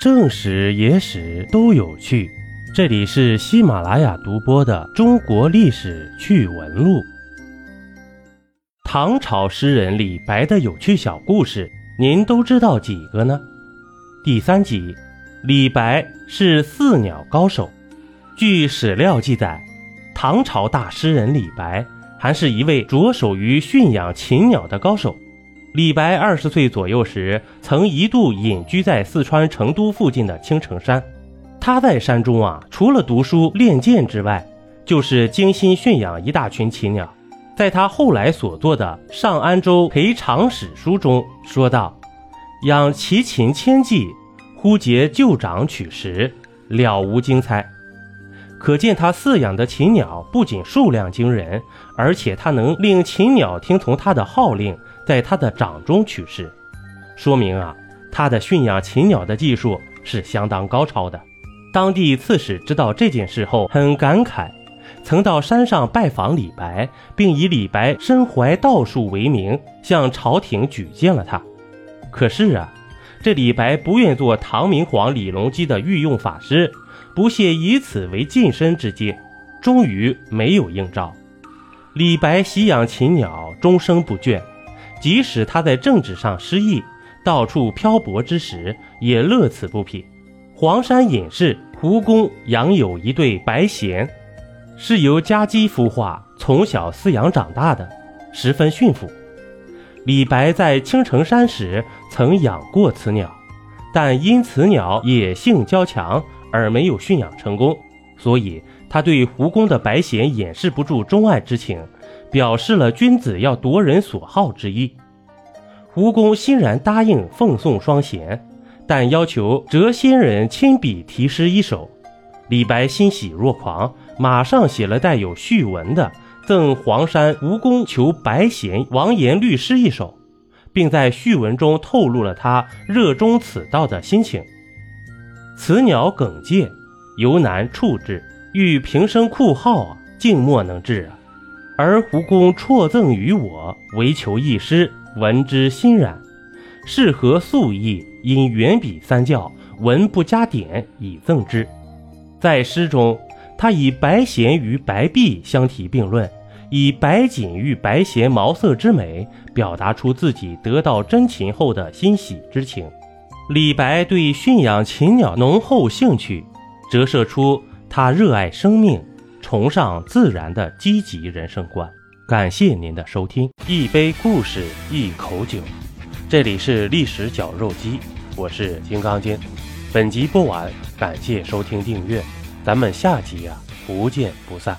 正史、野史都有趣，这里是喜马拉雅独播的《中国历史趣闻录》。唐朝诗人李白的有趣小故事，您都知道几个呢？第三集，李白是饲鸟高手。据史料记载，唐朝大诗人李白还是一位着手于驯养禽鸟的高手。李白二十岁左右时，曾一度隐居在四川成都附近的青城山。他在山中啊，除了读书练剑之外，就是精心驯养一大群禽鸟。在他后来所作的《上安州裴长史书》中说道：“养奇禽千计，忽结旧长取食，了无精彩。”可见他饲养的禽鸟不仅数量惊人，而且他能令禽鸟听从他的号令。在他的掌中取食，说明啊，他的驯养禽鸟的技术是相当高超的。当地刺史知道这件事后，很感慨，曾到山上拜访李白，并以李白身怀道术为名，向朝廷举荐了他。可是啊，这李白不愿做唐明皇李隆基的御用法师，不屑以此为晋升之阶，终于没有应召。李白习养禽鸟，终生不倦。即使他在政治上失意，到处漂泊之时，也乐此不疲。黄山隐士胡公养有一对白鹇，是由家鸡孵化，从小饲养长大的，十分驯服。李白在青城山时曾养过此鸟，但因此鸟野性较强而没有驯养成功，所以他对胡公的白鹇掩饰不住钟爱之情。表示了君子要夺人所好之意，胡公欣然答应奉送双贤，但要求谪仙人亲笔题诗一首。李白欣喜若狂，马上写了带有序文的《赠黄山吴公求白贤王言律诗》一首，并在序文中透露了他热衷此道的心情。此鸟耿介，犹难处之，欲平生酷好，竟莫能至啊！而胡公辍赠于我，唯求一诗，闻之欣然。适合素意，因远比三教，文不加点，以赠之。在诗中，他以白藓与白璧相提并论，以白锦与白藓毛色之美，表达出自己得到真禽后的欣喜之情。李白对驯养禽鸟浓厚兴趣，折射出他热爱生命。崇尚自然的积极人生观。感谢您的收听，一杯故事，一口酒，这里是历史绞肉机，我是金刚经。本集播完，感谢收听订阅，咱们下集呀，不见不散。